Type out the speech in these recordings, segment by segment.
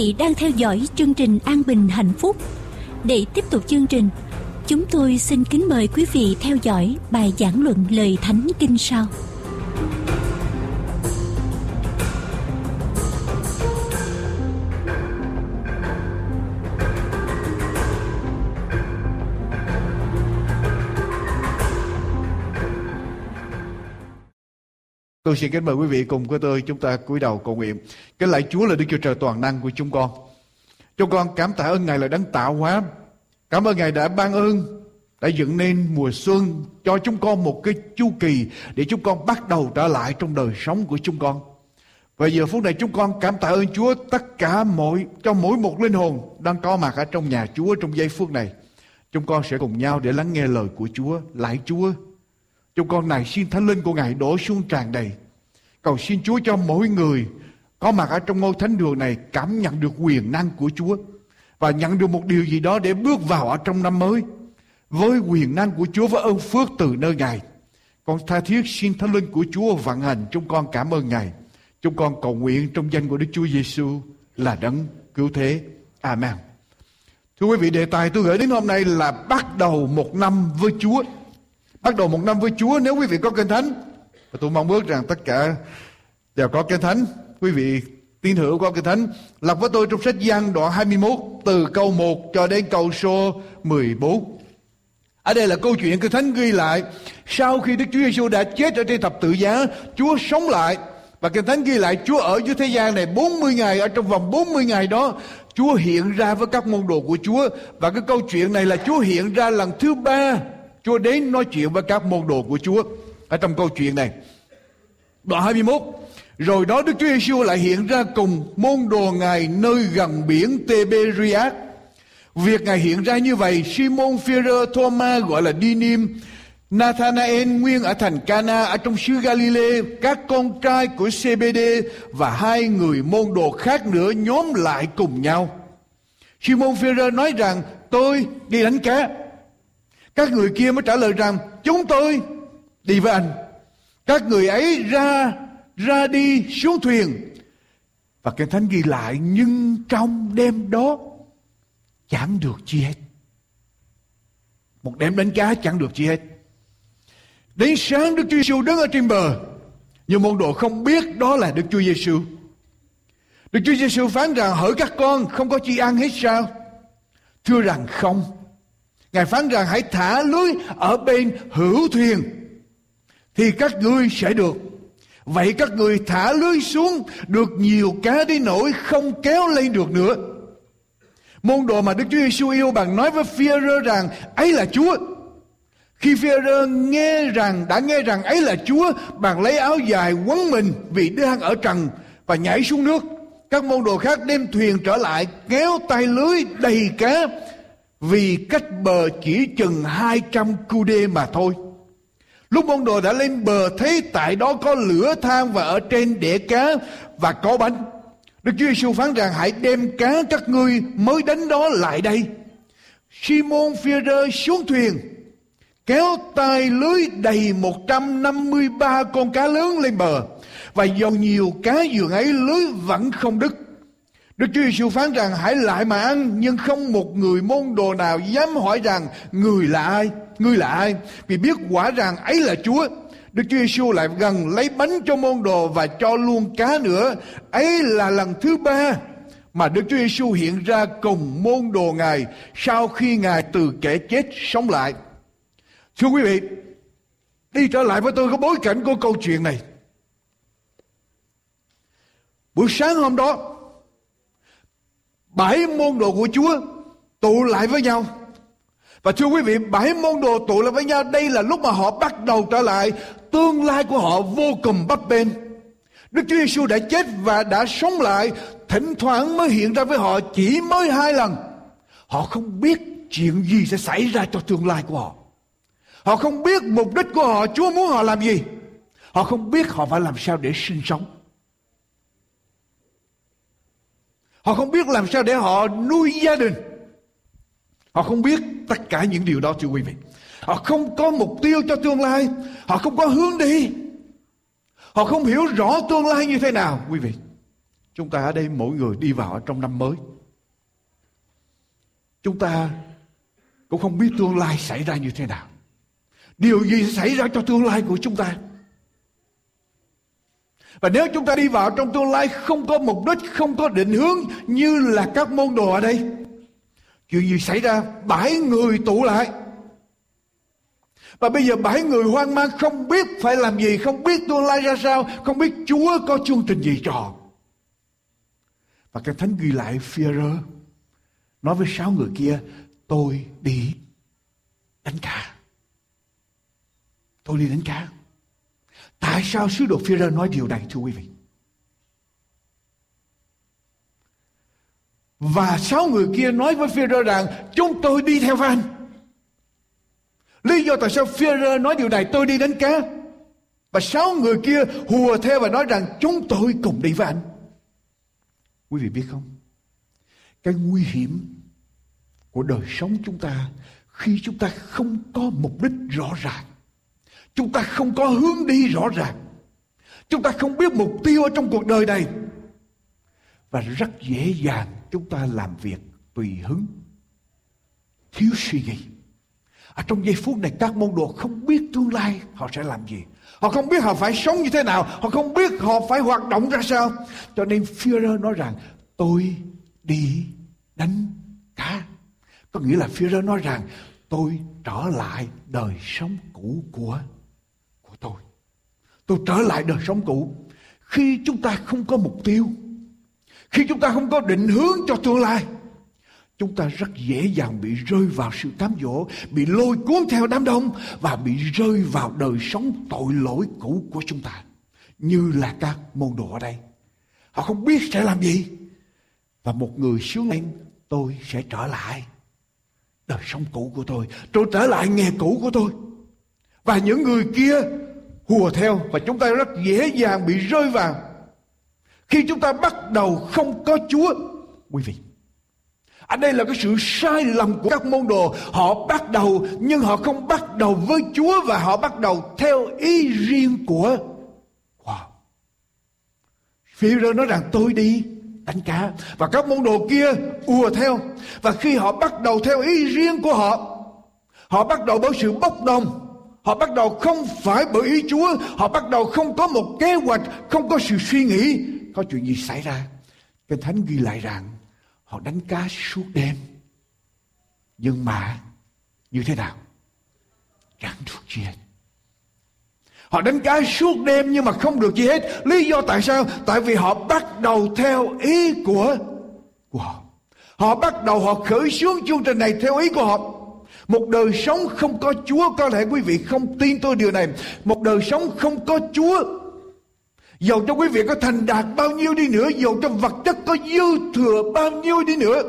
Vị đang theo dõi chương trình An Bình Hạnh Phúc. Để tiếp tục chương trình, chúng tôi xin kính mời quý vị theo dõi bài giảng luận lời Thánh Kinh sau. Tôi xin kính mời quý vị cùng với tôi chúng ta cúi đầu cầu nguyện. Cái lạy Chúa là Đức Chúa Trời toàn năng của chúng con. Chúng con cảm tạ ơn Ngài là đấng tạo hóa. Cảm ơn Ngài đã ban ơn, đã dựng nên mùa xuân cho chúng con một cái chu kỳ để chúng con bắt đầu trở lại trong đời sống của chúng con. Và giờ phút này chúng con cảm tạ ơn Chúa tất cả mỗi cho mỗi một linh hồn đang có mặt ở trong nhà Chúa trong giây phút này. Chúng con sẽ cùng nhau để lắng nghe lời của Chúa. Lại Chúa, Chúng con này xin thánh linh của Ngài đổ xuống tràn đầy. Cầu xin Chúa cho mỗi người có mặt ở trong ngôi thánh đường này cảm nhận được quyền năng của Chúa và nhận được một điều gì đó để bước vào ở trong năm mới với quyền năng của Chúa và ơn phước từ nơi Ngài. Con tha thiết xin thánh linh của Chúa vận hành chúng con cảm ơn Ngài. Chúng con cầu nguyện trong danh của Đức Chúa Giêsu là đấng cứu thế. Amen. Thưa quý vị, đề tài tôi gửi đến hôm nay là bắt đầu một năm với Chúa. Bắt đầu một năm với Chúa nếu quý vị có kinh thánh. Và tôi mong ước rằng tất cả đều có kinh thánh. Quý vị tin hữu có kinh thánh. Lọc với tôi trong sách Giăng đoạn 21 từ câu 1 cho đến câu số 14. Ở đây là câu chuyện kinh thánh ghi lại sau khi Đức Chúa Giêsu đã chết ở trên thập tự giá, Chúa sống lại và kinh thánh ghi lại Chúa ở dưới thế gian này 40 ngày ở trong vòng 40 ngày đó Chúa hiện ra với các môn đồ của Chúa và cái câu chuyện này là Chúa hiện ra lần thứ ba Chúa đến nói chuyện với các môn đồ của Chúa ở trong câu chuyện này. Đoạn 21 Rồi đó Đức Chúa Giêsu lại hiện ra cùng môn đồ Ngài nơi gần biển Tiberias. Việc Ngài hiện ra như vậy, Simon Phêrô, Thomas gọi là Dinim, Nathanael nguyên ở thành Cana ở trong xứ Galilee, các con trai của CBD và hai người môn đồ khác nữa nhóm lại cùng nhau. Simon Phêrô nói rằng tôi đi đánh cá. Các người kia mới trả lời rằng, chúng tôi đi với anh. Các người ấy ra ra đi xuống thuyền. Và kinh thánh ghi lại, nhưng trong đêm đó chẳng được chi hết. Một đêm đánh cá chẳng được chi hết. Đến sáng Đức Chúa Giêsu đứng ở trên bờ. Nhưng môn đồ không biết đó là Đức Chúa Giêsu. Đức Chúa Giêsu phán rằng, hỡi các con, không có chi ăn hết sao? Thưa rằng không. Ngài phán rằng hãy thả lưới ở bên hữu thuyền thì các ngươi sẽ được. Vậy các ngươi thả lưới xuống được nhiều cá đến nỗi không kéo lên được nữa. Môn đồ mà Đức Chúa Giêsu yêu bằng nói với Phi-rơ rằng ấy là Chúa. Khi Phi-rơ nghe rằng đã nghe rằng ấy là Chúa, bạn lấy áo dài quấn mình vì đang ở trần và nhảy xuống nước. Các môn đồ khác đem thuyền trở lại kéo tay lưới đầy cá vì cách bờ chỉ chừng 200 cu đê mà thôi. Lúc môn đồ đã lên bờ, thấy tại đó có lửa than và ở trên đĩa cá và có bánh. Đức Chúa Giêsu phán rằng, hãy đem cá các ngươi mới đánh đó lại đây. Simon Phi-rơ xuống thuyền, kéo tay lưới đầy 153 con cá lớn lên bờ, và dầu nhiều cá giường ấy lưới vẫn không đứt. Đức Chúa Giêsu phán rằng hãy lại mà ăn nhưng không một người môn đồ nào dám hỏi rằng người là ai, người là ai vì biết quả rằng ấy là Chúa. Đức Chúa Giêsu lại gần lấy bánh cho môn đồ và cho luôn cá nữa. Ấy là lần thứ ba mà Đức Chúa Giêsu hiện ra cùng môn đồ Ngài sau khi Ngài từ kẻ chết sống lại. Thưa quý vị, đi trở lại với tôi có bối cảnh của câu chuyện này. Buổi sáng hôm đó, bảy môn đồ của Chúa tụ lại với nhau. Và thưa quý vị, bảy môn đồ tụ lại với nhau, đây là lúc mà họ bắt đầu trở lại, tương lai của họ vô cùng bấp bênh. Đức Chúa Giêsu đã chết và đã sống lại, thỉnh thoảng mới hiện ra với họ chỉ mới hai lần. Họ không biết chuyện gì sẽ xảy ra cho tương lai của họ. Họ không biết mục đích của họ, Chúa muốn họ làm gì. Họ không biết họ phải làm sao để sinh sống. Họ không biết làm sao để họ nuôi gia đình. Họ không biết tất cả những điều đó, thưa quý vị. Họ không có mục tiêu cho tương lai. Họ không có hướng đi. Họ không hiểu rõ tương lai như thế nào, quý vị. chúng ta ở đây mỗi người đi vào trong năm mới. Chúng ta cũng không biết tương lai xảy ra như thế nào. Điều gì sẽ xảy ra cho tương lai của chúng ta? Và nếu chúng ta đi vào trong tương lai không có mục đích, không có định hướng như là các môn đồ ở đây. Chuyện gì xảy ra? Bảy người tụ lại. Và bây giờ bảy người hoang mang không biết phải làm gì, không biết tương lai ra sao, không biết Chúa có chương trình gì cho họ. Và cái thánh ghi lại Führer nói với sáu người kia, tôi đi đánh cá. Tôi đi đánh cá. Tại sao sứ đồ phi nói điều này, thưa quý vị? Và sáu người kia nói với phi rằng, chúng tôi đi theo anh. Lý do tại sao phi nói điều này, tôi đi đánh cá. Và sáu người kia hùa theo và nói rằng, chúng tôi cùng đi với anh. Quý vị biết không? Cái nguy hiểm của đời sống chúng ta khi chúng ta không có mục đích rõ ràng. Chúng ta không có hướng đi rõ ràng. Chúng ta không biết mục tiêu ở trong cuộc đời này. Và rất dễ dàng chúng ta làm việc tùy hứng. Thiếu suy nghĩ. Ở trong giây phút này, các môn đồ không biết tương lai họ sẽ làm gì. Họ không biết họ phải sống như thế nào. Họ không biết họ phải hoạt động ra sao. Cho nên Führer nói rằng, tôi đi đánh cá. Có nghĩa là Führer nói rằng, tôi trở lại đời sống cũ của. Tôi trở lại đời sống cũ. Khi chúng ta không có mục tiêu, khi chúng ta không có định hướng cho tương lai, chúng ta rất dễ dàng bị rơi vào sự cám dỗ, bị lôi cuốn theo đám đông và bị rơi vào đời sống tội lỗi cũ của chúng ta. Như là các môn đồ ở đây. Họ không biết sẽ làm gì. Và một người xuống lên, tôi sẽ trở lại đời sống cũ của tôi. Tôi trở lại nghề cũ của tôi. Và những người kia hùa theo và chúng ta rất dễ dàng bị rơi vào. Khi chúng ta bắt đầu không có Chúa, quý vị. Ở đây là cái sự sai lầm của các môn đồ. Họ bắt đầu nhưng họ không bắt đầu với Chúa và họ bắt đầu theo ý riêng của wow. Phi rơ nói rằng tôi đi đánh cá và các môn đồ kia ùa theo và khi họ bắt đầu theo ý riêng của họ họ bắt đầu bởi sự bốc đồng họ bắt đầu không phải bởi ý chúa họ bắt đầu không có một kế hoạch không có sự suy nghĩ có chuyện gì xảy ra kinh thánh ghi lại rằng họ đánh cá suốt đêm nhưng mà như thế nào chẳng được gì hết Họ đánh cá suốt đêm nhưng mà không được gì hết. Lý do tại sao? Tại vì họ bắt đầu theo ý của, của họ. Họ bắt đầu họ khởi xướng chương trình này theo ý của họ. Một đời sống không có Chúa, Có lẽ quý vị không tin tôi điều này Một đời sống không có Chúa Dầu cho quý vị có thành đạt bao nhiêu đi nữa Dầu cho vật chất có dư thừa bao nhiêu đi nữa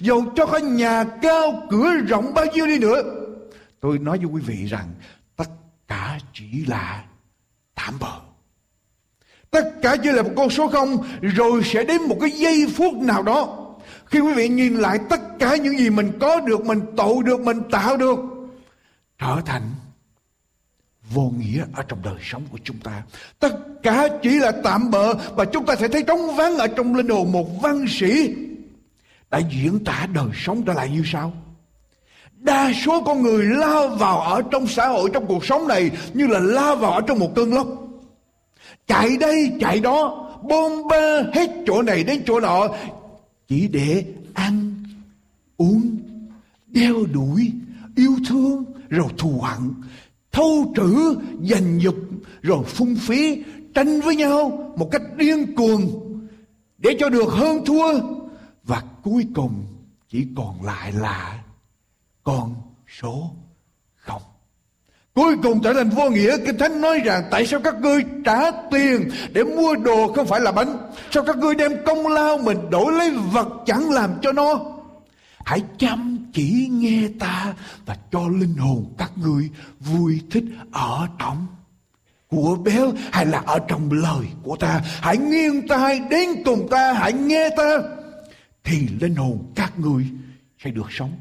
Dầu cho có nhà cao cửa rộng bao nhiêu đi nữa Tôi nói với quý vị rằng, tất cả chỉ là tạm bợ Tất cả chỉ là một con số không, rồi sẽ đến một cái giây phút nào đó. Khi quý vị nhìn lại tất cả những gì mình có được, mình tụ được, mình tạo được trở thành vô nghĩa ở trong đời sống của chúng ta. Tất cả chỉ là tạm bợ và chúng ta sẽ thấy trống vắng ở trong linh hồn một văn sĩ đã diễn tả đời sống trở lại như sau. Đa số con người lao vào ở trong xã hội, trong cuộc sống này như là lao vào ở trong một cơn lốc. Chạy đây, chạy đó, bom ba hết chỗ này đến chỗ nọ chỉ để ăn, uống, đeo đuổi, yêu thương, rồi thù hận, thâu trữ, giành dục, rồi phung phí, tranh với nhau một cách điên cuồng để cho được hơn thua và cuối cùng chỉ còn lại là con số. Cuối cùng trở thành vô nghĩa. Kinh Thánh nói rằng, Tại sao các ngươi trả tiền Để mua đồ không phải là bánh? Sao các ngươi đem công lao mình đổi lấy vật chẳng làm cho nó? Hãy chăm chỉ nghe ta Và cho linh hồn các ngươi vui thích ở trong của béo hay là ở trong lời của ta. Hãy nghiêng tai đến cùng ta, hãy nghe ta thì linh hồn các ngươi sẽ được sống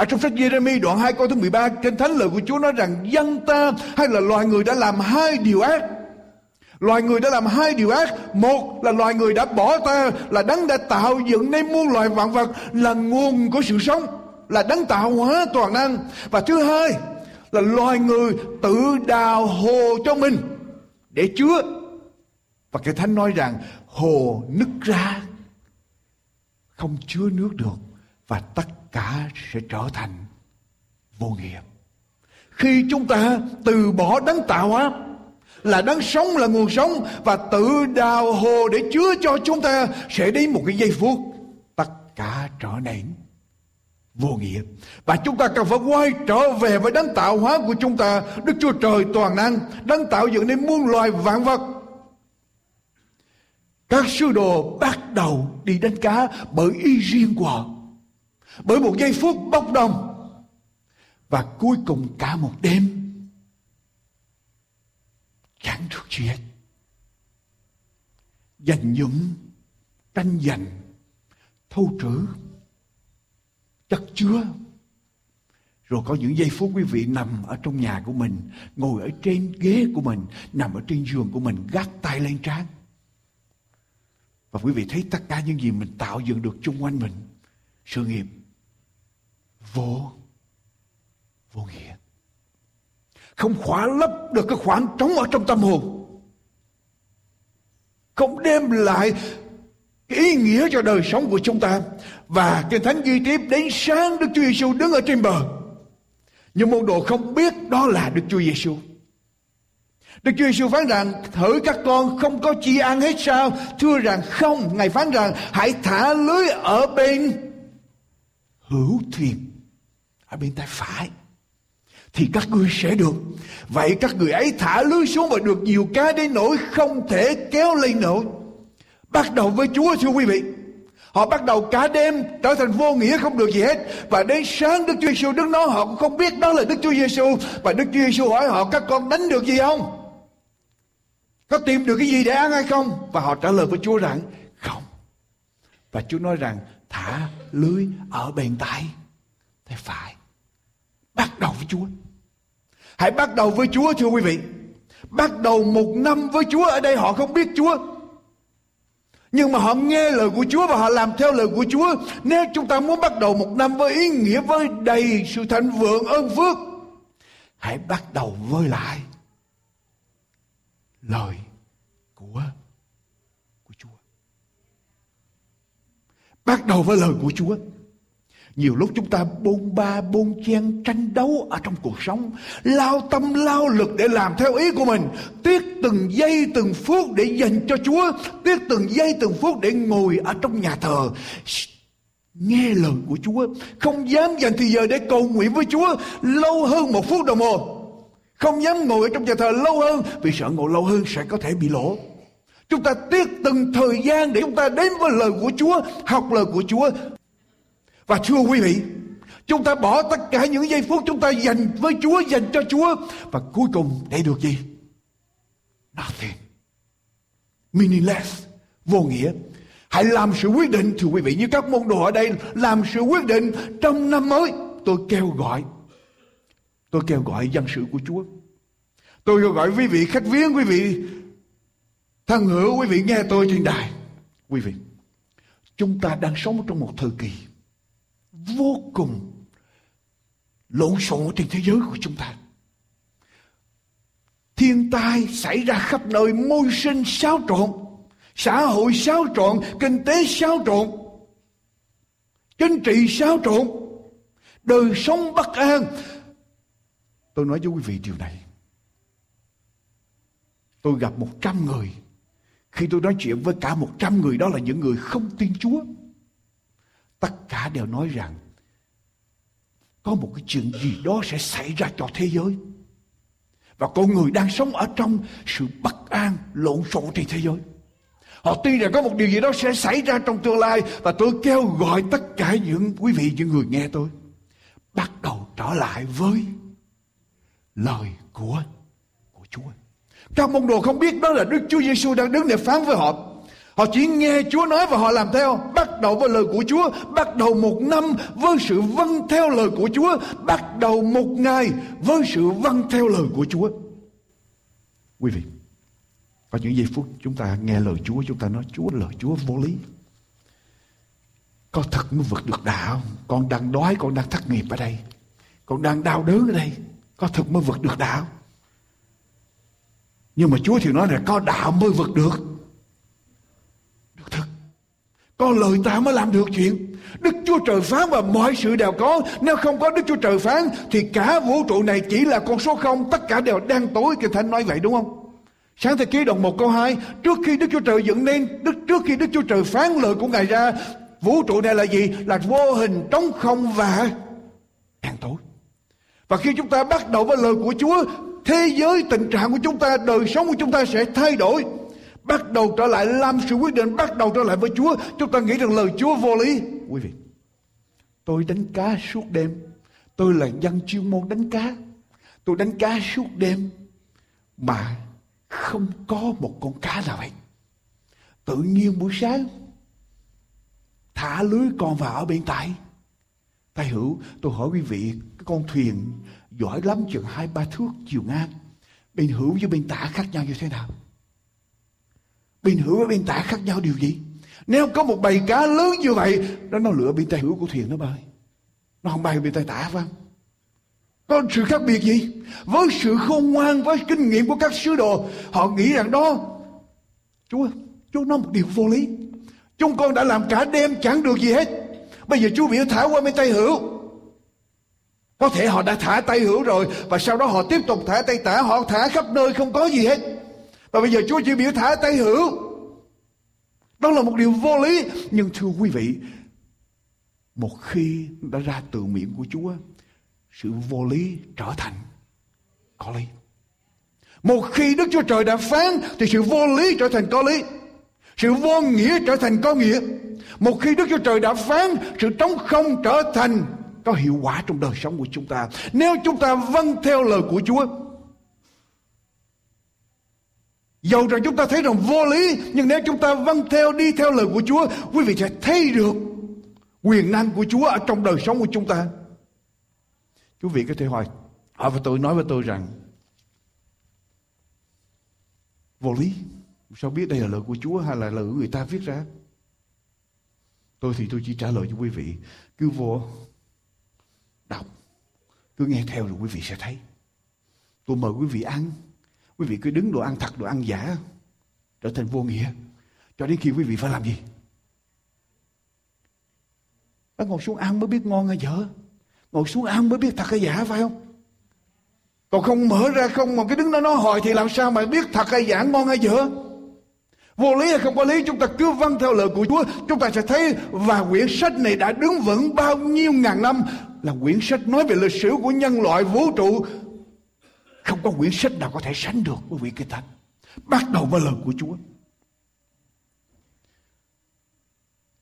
ở trong sách Jeremy đoạn 2 câu thứ 13 trên Thánh lời của Chúa nói rằng dân ta hay là loài người đã làm hai điều ác Loài người đã làm hai điều ác. Một là loài người đã bỏ ta, là đấng đã tạo dựng nên muôn loài vạn vật, là nguồn của sự sống, là đấng tạo hóa toàn năng. Và thứ hai là loài người tự đào hồ cho mình để chứa. Và cái thánh nói rằng hồ nứt ra không chứa nước được và tắt cả sẽ trở thành vô nghĩa. Khi chúng ta từ bỏ đấng tạo hóa, là đấng sống là nguồn sống và tự đào hồ để chứa cho chúng ta, sẽ đến một cái giây phút tất cả trở nên vô nghĩa. Và chúng ta cần phải quay trở về với đấng tạo hóa của chúng ta. Đức chúa trời toàn năng, đấng tạo dựng nên muôn loài vạn vật. Các sư đồ bắt đầu đi đánh cá bởi ý riêng của họ bởi một giây phút bốc đồng. Và cuối cùng cả một đêm, chẳng được gì hết. Dành những tranh giành, thâu trữ, chất chứa. Rồi có những giây phút quý vị nằm ở trong nhà của mình, ngồi ở trên ghế của mình, nằm ở trên giường của mình, gác tay lên trán. Và quý vị thấy tất cả những gì mình tạo dựng được chung quanh mình. Sự nghiệp vô vô nghĩa. Không khóa lấp được cái khoảng trống ở trong tâm hồn. Không đem lại ý nghĩa cho đời sống của chúng ta. Và kinh thánh ghi tiếp đến sáng Đức Chúa Giêsu đứng ở trên bờ. Nhưng môn đồ không biết đó là Đức Chúa Giêsu Đức Chúa Giêsu phán rằng, thử các con không có chi ăn hết sao? Thưa rằng không. Ngài phán rằng, hãy thả lưới ở bên hữu thuyền ở bên tay phải. Thì các ngươi sẽ được. Vậy các người ấy thả lưới xuống và được nhiều cá đến nỗi không thể kéo lên nổi. Bắt đầu với chúa, thưa quý vị. Họ bắt đầu cả đêm trở thành vô nghĩa không được gì hết. Và đến sáng đức chúa giêsu đứng đó họ cũng không biết đó là đức chúa giêsu và đức chúa giêsu hỏi họ, các con đánh được gì không? Có tìm được cái gì để ăn hay không? Và họ trả lời với chúa rằng, không. Và chúa nói rằng, thả lưới ở bên tay tay phải. Bắt đầu với Chúa. Hãy bắt đầu với Chúa, thưa quý vị. Bắt đầu một năm với Chúa ở đây, họ không biết Chúa. Nhưng mà họ nghe lời của Chúa và họ làm theo lời của Chúa. Nếu chúng ta muốn bắt đầu một năm với ý nghĩa, với đầy sự thành vượng, ơn phước. Hãy bắt đầu với lại lời của của Chúa. Bắt đầu với lời của Chúa. Nhiều lúc chúng ta bôn ba, bôn chen, tranh đấu ở trong cuộc sống. Lao tâm, lao lực để làm theo ý của mình. Tiếc từng giây, từng phút để dành cho Chúa. Tiếc từng giây, từng phút để ngồi ở trong nhà thờ. Nghe lời của Chúa. Không dám dành thời giờ để cầu nguyện với Chúa Lâu hơn một phút đồng hồ. Không dám ngồi ở trong nhà thờ lâu hơn, Vì sợ ngồi lâu hơn sẽ có thể bị lỗ. Chúng ta tiếc từng thời gian để chúng ta đến với lời của Chúa, Học lời của Chúa và thưa quý vị, chúng ta bỏ tất cả những giây phút chúng ta dành với Chúa, dành cho Chúa. Và cuối cùng để được gì? Nothing. Meaningless. Vô nghĩa. Hãy làm sự quyết định, thưa quý vị, như các môn đồ ở đây, làm sự quyết định trong năm mới. Tôi kêu gọi, tôi kêu gọi dân sự của Chúa. Tôi kêu gọi quý vị khách viếng, quý vị thân hữu, quý vị nghe tôi trên đài. Quý vị, chúng ta đang sống trong một thời kỳ vô cùng lộn xộn trên thế giới của chúng ta. Thiên tai xảy ra khắp nơi, môi sinh xáo trộn, xã hội xáo trộn, kinh tế xáo trộn, chính trị xáo trộn, đời sống bất an. Tôi nói với quý vị điều này. Tôi gặp một trăm người. Khi tôi nói chuyện với cả một trăm người đó là những người không tin Chúa tất cả đều nói rằng, có một cái chuyện gì đó sẽ xảy ra cho thế giới và con người đang sống ở trong sự bất an, lộn xộn trên thế giới họ tin rằng có một điều gì đó sẽ xảy ra trong tương lai, và tôi kêu gọi tất cả những quý vị, những người nghe tôi, bắt đầu trở lại với lời của của Chúa. Các môn đồ không biết đó là Đức Chúa Giêsu đang đứng để phán với họ. Họ chỉ nghe Chúa nói và họ làm theo. Bắt đầu với lời của Chúa. Bắt đầu một năm với sự vâng theo lời của Chúa. Bắt đầu một ngày với sự vâng theo lời của Chúa. Quý vị, có những giây phút chúng ta nghe lời Chúa, chúng ta nói Chúa lời Chúa vô lý. Có thật mới vượt được đạo Con đang đói, con đang thất nghiệp ở đây. Con đang đau đớn ở đây. Có thật mới vượt được đạo. Nhưng mà Chúa thì nói là có đạo mới vượt được. Có lời ta mới làm được chuyện. Đức Chúa Trời phán và mọi sự đều có. Nếu không có Đức Chúa Trời phán thì cả vũ trụ này chỉ là con số không. Tất cả đều đang tối. Kinh Thánh nói vậy đúng không? Sáng thế ký đoạn 1 câu 2 Trước khi Đức Chúa Trời dựng nên đức Trước khi Đức Chúa Trời phán lời của Ngài ra Vũ trụ này là gì? Là vô hình, trống không và đen tối. Và khi chúng ta bắt đầu với lời của Chúa Thế giới, tình trạng của chúng ta, đời sống của chúng ta sẽ thay đổi Bắt đầu trở lại, làm sự quyết định Bắt đầu trở lại với Chúa. Chúng ta nghĩ rằng lời Chúa vô lý. Quý vị, Tôi đánh cá suốt đêm. Tôi là dân chuyên môn đánh cá. Tôi đánh cá suốt đêm Mà không có một con cá nào hết. Tự nhiên buổi sáng, thả lưới còn vào ở bên tay tay hữu, tôi hỏi quý vị, cái con thuyền giỏi lắm, chừng hai ba thước chiều ngang. Bên hữu với bên tả khác nhau như thế nào? Bên hữu với bên tả khác nhau điều gì nếu có một bầy cá lớn như vậy đó nó lựa bên tay hữu của thuyền nó bơi nó không bay bên tay tả phải không có sự khác biệt gì? Với sự khôn ngoan, với kinh nghiệm của các sứ đồ, họ nghĩ rằng đó, Chúa, Chúa nói một điều vô lý. Chúng con đã làm cả đêm chẳng được gì hết. Bây giờ Chúa biểu thả qua bên tay hữu. Có thể họ đã thả tay hữu rồi và sau đó họ tiếp tục thả tay tả, họ thả khắp nơi không có gì hết. Và bây giờ Chúa chỉ biểu thả tay hữu. Đó là một điều vô lý. Nhưng thưa quý vị, một khi đã ra từ miệng của Chúa sự vô lý trở thành có lý. Một khi Đức Chúa Trời đã phán thì sự vô lý trở thành có lý. Sự vô nghĩa trở thành có nghĩa. Một khi Đức Chúa Trời đã phán sự trống không trở thành có hiệu quả trong đời sống của chúng ta. Nếu chúng ta vâng theo lời của Chúa. Dầu rằng chúng ta thấy rằng vô lý Nhưng nếu chúng ta vâng theo đi theo lời của Chúa Quý vị sẽ thấy được quyền năng của Chúa ở trong đời sống của chúng ta Quý vị có thể hỏi, hỏi với tôi, nói với tôi rằng vô lý. Sao biết đây là lời của Chúa hay là lời của người ta viết ra? Tôi thì tôi chỉ trả lời cho quý vị. Cứ vô đọc. Cứ nghe theo rồi quý vị sẽ thấy. Tôi mời quý vị ăn. Quý vị cứ đứng đồ ăn thật, đồ ăn giả. Trở thành vô nghĩa. Cho đến khi quý vị phải làm gì? Phải ngồi xuống ăn mới biết ngon hay dở. Ngồi xuống ăn mới biết thật hay giả phải không? Còn không mở ra không mà cái đứng đó nó hỏi thì làm sao mà biết thật hay giả ngon hay dở? Vô lý hay không có lý chúng ta cứ vâng theo lời của Chúa Chúng ta sẽ thấy và quyển sách này đã đứng vững bao nhiêu ngàn năm Là quyển sách nói về lịch sử của nhân loại vũ trụ không có quyển sách nào có thể sánh được với vị kinh thánh Bắt đầu với lời của Chúa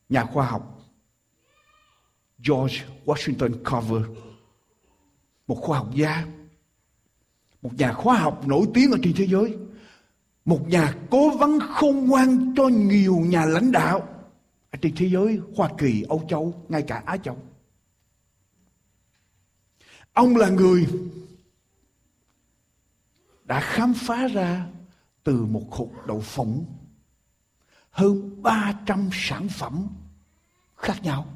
Nhà khoa học George Washington Carver, một khoa học gia, một nhà khoa học nổi tiếng ở trên thế giới, một nhà cố vấn khôn ngoan cho nhiều nhà lãnh đạo ở trên thế giới, Hoa Kỳ, Âu Châu, ngay cả Á Châu. Ông là người đã khám phá ra từ một hộp đậu phộng hơn 300 sản phẩm khác nhau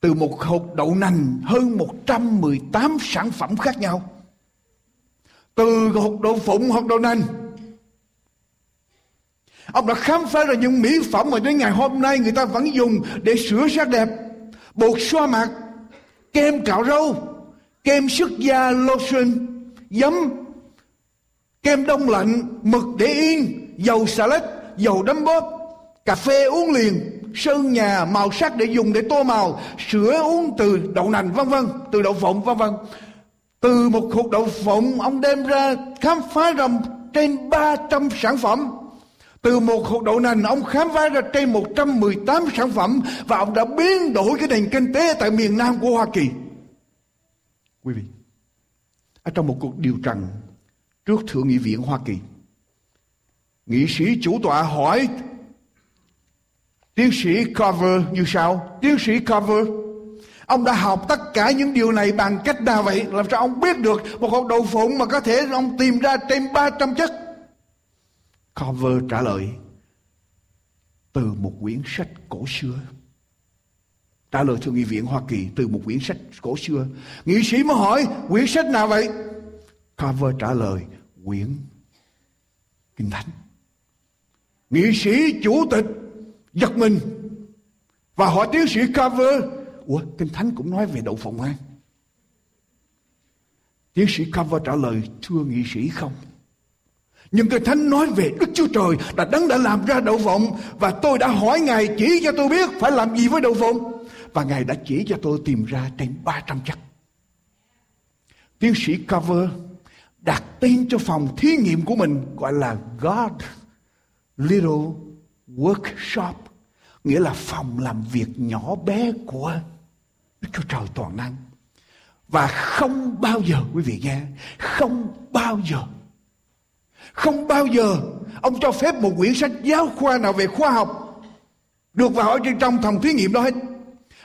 từ một hộp đậu nành hơn 118 sản phẩm khác nhau. Từ hộp đậu phụng, hộp đậu nành. Ông đã khám phá ra những mỹ phẩm mà đến ngày hôm nay người ta vẫn dùng để sửa sắc đẹp. Bột xoa mặt, kem cạo râu, kem sức da lotion, giấm, kem đông lạnh, mực để yên, dầu xà lách, dầu đấm bóp, cà phê uống liền, sơn nhà màu sắc để dùng để tô màu sữa uống từ đậu nành vân vân từ đậu phộng vân vân từ một hộp đậu phộng ông đem ra khám phá ra trên 300 sản phẩm từ một hộp đậu nành ông khám phá ra trên 118 sản phẩm và ông đã biến đổi cái nền kinh tế tại miền Nam của Hoa Kỳ. Quý vị, ở trong một cuộc điều trần trước Thượng nghị viện Hoa Kỳ, nghị sĩ chủ tọa hỏi Tiến sĩ Cover như sau. Tiến sĩ Cover, ông đã học tất cả những điều này bằng cách nào vậy? Làm sao ông biết được một hộp đậu phụng mà có thể ông tìm ra trên 300 chất? cover trả lời từ một quyển sách cổ xưa. Trả lời thượng nghị viện Hoa Kỳ từ một quyển sách cổ xưa. Nghị sĩ mới hỏi quyển sách nào vậy? Cover trả lời quyển Kinh Thánh. Nghị sĩ chủ tịch giật mình và hỏi tiến sĩ Cover, Ủa, Kinh Thánh cũng nói về đậu phộng an. Tiến sĩ Cover trả lời, thưa nghị sĩ không nhưng Kinh Thánh nói về Đức Chúa Trời là đấng đã làm ra đậu phộng và tôi đã hỏi Ngài chỉ cho tôi biết phải làm gì với đậu phộng và Ngài đã chỉ cho tôi tìm ra trên 300 chất. Tiến sĩ Cover đặt tên cho phòng thí nghiệm của mình gọi là God Little Workshop nghĩa là phòng làm việc nhỏ bé của Đức Chúa Trời toàn năng. Và không bao giờ quý vị nghe, không bao giờ không bao giờ ông cho phép một quyển sách giáo khoa nào về khoa học được vào ở trong phòng thí nghiệm đó hết.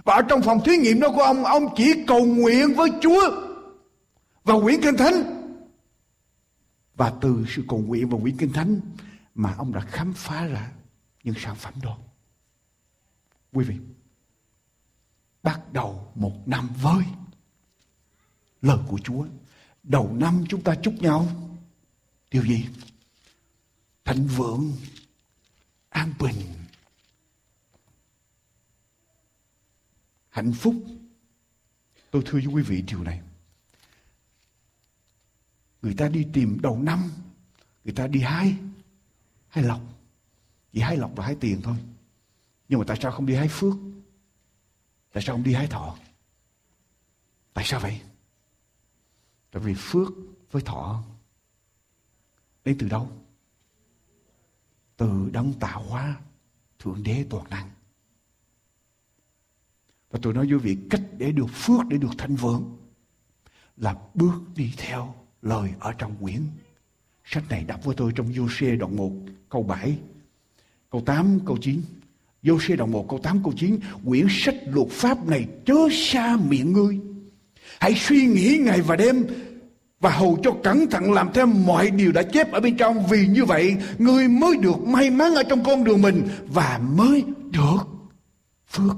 Và ở trong phòng thí nghiệm đó của ông, ông chỉ cầu nguyện với Chúa và quyển Kinh Thánh. Và từ sự cầu nguyện và quyển Kinh Thánh mà ông đã khám phá ra những sản phẩm đó. Quý vị, bắt đầu một năm với lời của Chúa. Đầu năm chúng ta chúc nhau điều gì thịnh vượng an bình hạnh phúc tôi thưa với quý vị điều này người ta đi tìm đầu năm người ta đi hái hái lọc, chỉ hái lọc và hái tiền thôi. Nhưng mà tại sao không đi hái phước? Tại sao không đi hái thọ? Tại sao vậy? Tại vì phước với thọ Đến từ đâu? Từ đấng tạo hóa Thượng đế toàn năng. Và tôi nói với vị cách để được phước, để được thanh vượng là bước đi theo lời ở trong quyển. Sách này đọc với tôi trong Giô-xê đoạn 1 câu 7, câu 8, câu 9. Giô-xê đoạn 1 câu 8 câu 9, quyển sách luật pháp này chớ xa miệng ngươi. Hãy suy nghĩ ngày và đêm và hầu cho cẩn thận làm theo mọi điều đã chép ở bên trong vì như vậy người mới được may mắn ở trong con đường mình và mới được phước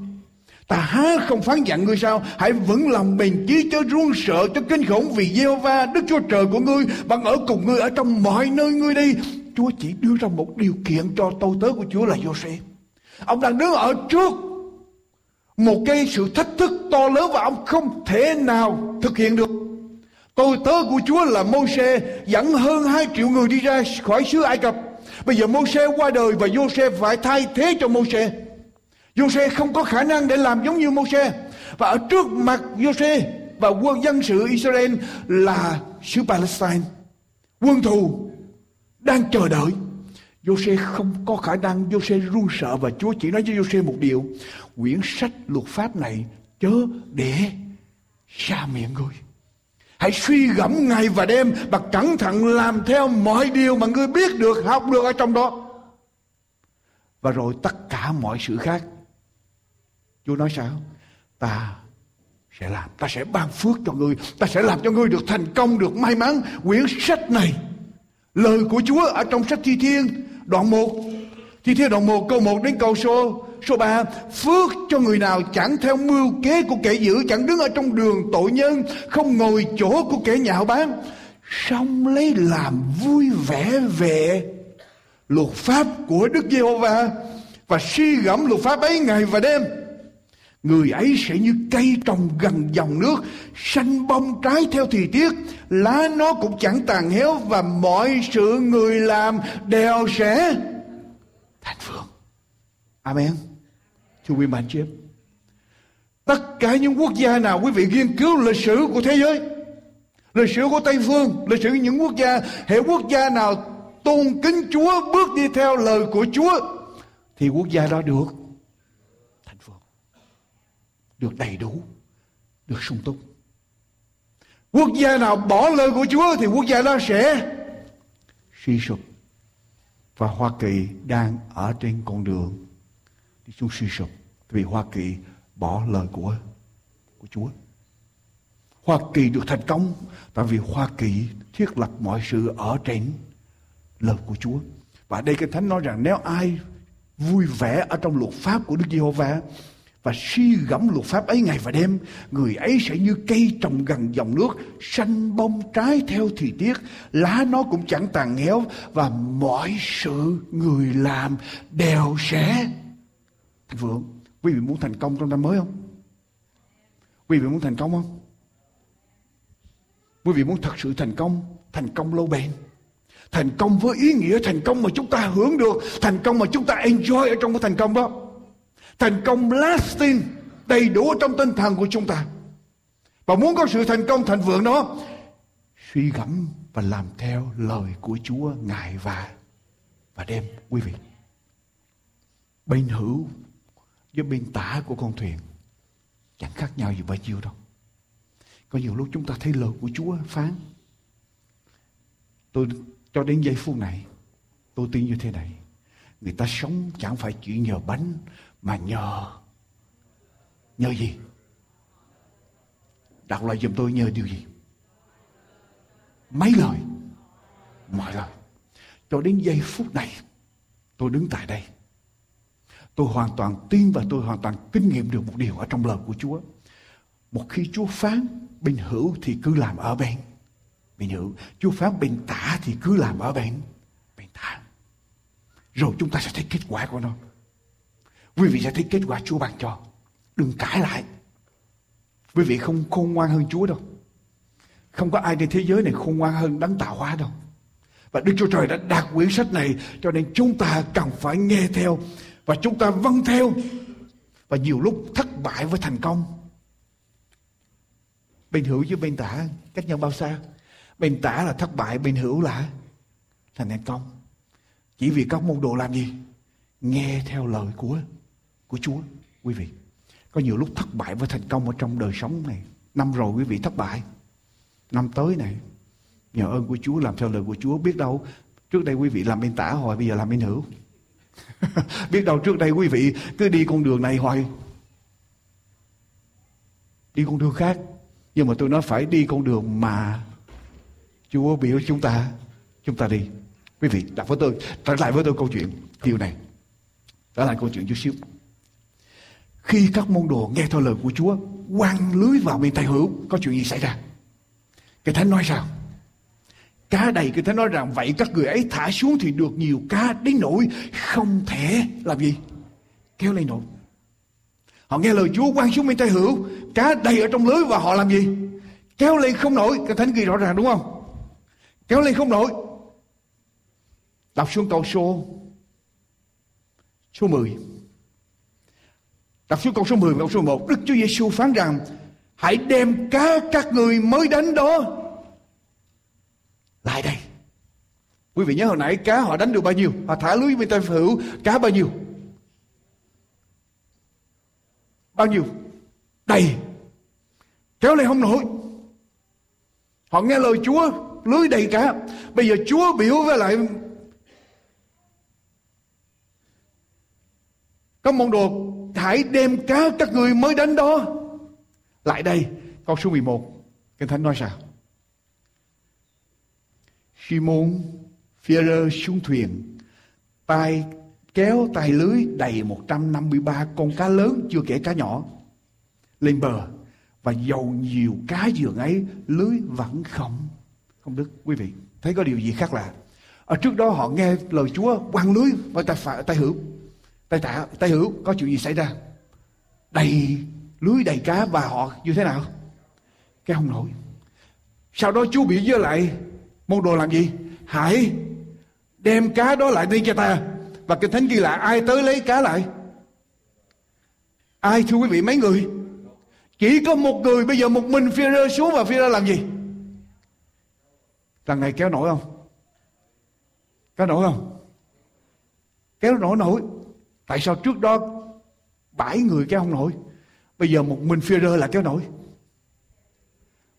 ta há không phán dặn ngươi sao hãy vững lòng bền chí cho run sợ cho kinh khủng vì Jehovah, va đức chúa trời của ngươi bằng ở cùng ngươi ở trong mọi nơi ngươi đi chúa chỉ đưa ra một điều kiện cho tôi tớ của chúa là Joseph ông đang đứng ở trước một cái sự thách thức to lớn và ông không thể nào thực hiện được Tôi tớ của Chúa là Môi-se dẫn hơn 2 triệu người đi ra khỏi xứ Ai Cập. Bây giờ Môi-se qua đời và Joseph phải thay thế cho Môi-se. Giô-se không có khả năng để làm giống như Môi-se. Và ở trước mặt Giô-se và quân dân sự Israel là xứ Palestine. Quân thù đang chờ đợi. Giô-se không có khả năng, Giô-se run sợ và Chúa chỉ nói với Giô-se một điều. Quyển sách luật pháp này chớ để xa miệng người. Hãy suy gẫm ngày và đêm và cẩn thận làm theo mọi điều mà ngươi biết được, học được ở trong đó. Và rồi tất cả mọi sự khác. Chúa nói sao? Ta sẽ làm, ta sẽ ban phước cho ngươi, ta sẽ làm cho ngươi được thành công, được may mắn. Quyển sách này, lời của Chúa ở trong sách Thi Thiên, đoạn 1, Thi Thiên đoạn 1 câu 1 đến câu số Số 3, phước cho người nào chẳng theo mưu kế của kẻ dữ, chẳng đứng ở trong đường tội nhân, không ngồi chỗ của kẻ nhạo báng, xong lấy làm vui vẻ về luật pháp của Đức Giê-hô-va và suy gẫm luật pháp ấy ngày và đêm. Người ấy sẽ như cây trồng gần dòng nước, xanh bông trái theo thời tiết, lá nó cũng chẳng tàn héo và mọi sự người làm đều sẽ thành phượng. Amen. Thưa quý bạn chị em. Tất cả những quốc gia nào quý vị nghiên cứu lịch sử của thế giới, lịch sử của Tây Phương, lịch sử những quốc gia, hệ quốc gia nào tôn kính Chúa, bước đi theo lời của Chúa, thì quốc gia đó được được đầy đủ, được sung túc. Quốc gia nào bỏ lời của Chúa thì quốc gia đó sẽ suy sụp. Và Hoa Kỳ đang ở trên con đường đi xuống suy sụp vì Hoa Kỳ bỏ lời của của Chúa. Hoa Kỳ được thành công tại vì Hoa Kỳ thiết lập mọi sự ở trên lời của Chúa. Và đây Kinh Thánh nói rằng nếu ai vui vẻ ở trong luật pháp của Đức Giê-hô-va và suy gẫm luật pháp ấy ngày và đêm, người ấy sẽ như cây trồng gần dòng nước, xanh bông trái theo thời tiết, lá nó cũng chẳng tàn héo và mọi sự người làm đều sẽ thành vượng. Quý vị muốn thành công trong năm mới không? Quý vị muốn thành công không? Quý vị muốn thật sự thành công, thành công lâu bền. Thành công với ý nghĩa thành công mà chúng ta hưởng được, thành công mà chúng ta enjoy ở trong cái thành công đó. Thành công lasting, đầy đủ trong tinh thần của chúng ta. Và muốn có sự thành công thành vượng đó, suy gẫm và làm theo lời của Chúa ngày và và đêm quý vị. Bên hữu với bên tả của con thuyền chẳng khác nhau gì bao nhiêu đâu. Có nhiều lúc chúng ta thấy lời của Chúa phán. Tôi cho đến giây phút này, tôi tin như thế này. Người ta sống chẳng phải chỉ nhờ bánh mà nhờ nhờ gì? Đọc lại giùm tôi nhờ điều gì? Mấy lời? Mọi lời. Cho đến giây phút này, tôi đứng tại đây. Tôi hoàn toàn tin và tôi hoàn toàn kinh nghiệm được một điều ở trong lời của Chúa. Một khi Chúa phán bên hữu thì cứ làm ở bên bên hữu. Chúa phán bên tả thì cứ làm ở bên bên tả. Rồi chúng ta sẽ thấy kết quả của nó. Quý vị sẽ thấy kết quả Chúa ban cho. Đừng cãi lại. Quý vị không khôn ngoan hơn Chúa đâu. Không có ai trên thế giới này khôn ngoan hơn đấng tạo hóa đâu. Và Đức Chúa Trời đã đặt quyển sách này cho nên chúng ta cần phải nghe theo và chúng ta vâng theo. Và nhiều lúc thất bại với thành công. Bên hữu với bên tả cách nhau bao xa? Bên tả là thất bại, bên hữu là thành thành công. Chỉ vì các môn đồ làm gì? Nghe theo lời của của Chúa, quý vị. Có nhiều lúc thất bại với thành công ở trong đời sống này. Năm rồi quý vị thất bại. Năm tới này, nhờ ơn của Chúa làm theo lời của Chúa. Biết đâu, trước đây quý vị làm bên tả hồi, bây giờ làm bên hữu. Biết đâu trước đây quý vị cứ đi con đường này hoài. Đi con đường khác. Nhưng mà tôi nói phải đi con đường mà Chúa biểu chúng ta chúng ta đi. Quý vị đọc với tôi trở lại với tôi câu chuyện điều này. Trở lại câu chuyện chút xíu. Khi các môn đồ nghe theo lời của Chúa quăng lưới vào bên tay hữu, có chuyện gì xảy ra? Cái thánh nói sao? Cá đầy, cái thánh nói rằng vậy các người ấy thả xuống thì được nhiều cá đến nỗi không thể làm gì? Kéo lên nổi. Họ nghe lời Chúa quăng xuống bên tay hữu, cá đầy ở trong lưới và họ làm gì? Kéo lên không nổi. Cái thánh ghi rõ ràng đúng không? Kéo lên không nổi. Đọc xuống câu số số 10. Đọc xuống câu số 10 và câu số 11. Đức Chúa Giêsu phán rằng, hãy đem cá các người mới đánh đó lại đây. Quý vị nhớ hồi nãy, cá họ đánh được bao nhiêu? Họ thả lưới bên tay hữu, cá bao nhiêu? Bao nhiêu? Đầy. Kéo lên không nổi. Họ nghe lời Chúa, lưới đầy cá. Bây giờ Chúa biểu với lại các môn đồ hãy đem cá các người mới đánh đó. Lại đây, câu số 11 Kinh Thánh nói sao? Simon Phêrô xuống thuyền, tay kéo tay lưới đầy 153 con cá lớn, chưa kể cá nhỏ, lên bờ. Và dầu nhiều cá giường ấy lưới vẫn không không đứt quý vị thấy có điều gì khác lạ. Ở trước đó họ nghe lời Chúa quăng lưới và tay phải tay hữu tay tả tay hữu, có chuyện gì xảy ra? Đầy, lưới đầy cá và họ như thế nào? Cái không nổi. Sau đó Chúa bị với lại, môn đồ làm gì? Hãy đem cá đó lại đi cho ta. Và kinh thánh ghi là ai tới lấy cá lại? Ai thưa quý vị, mấy người? Chỉ có một người, bây giờ một mình phi rơ xuống và phi rơ làm gì? Lần này kéo nổi không? Kéo nổi không? Kéo nổi nổi. Tại sao trước đó bảy người kéo không nổi? Bây giờ một mình phi rơ là kéo nổi.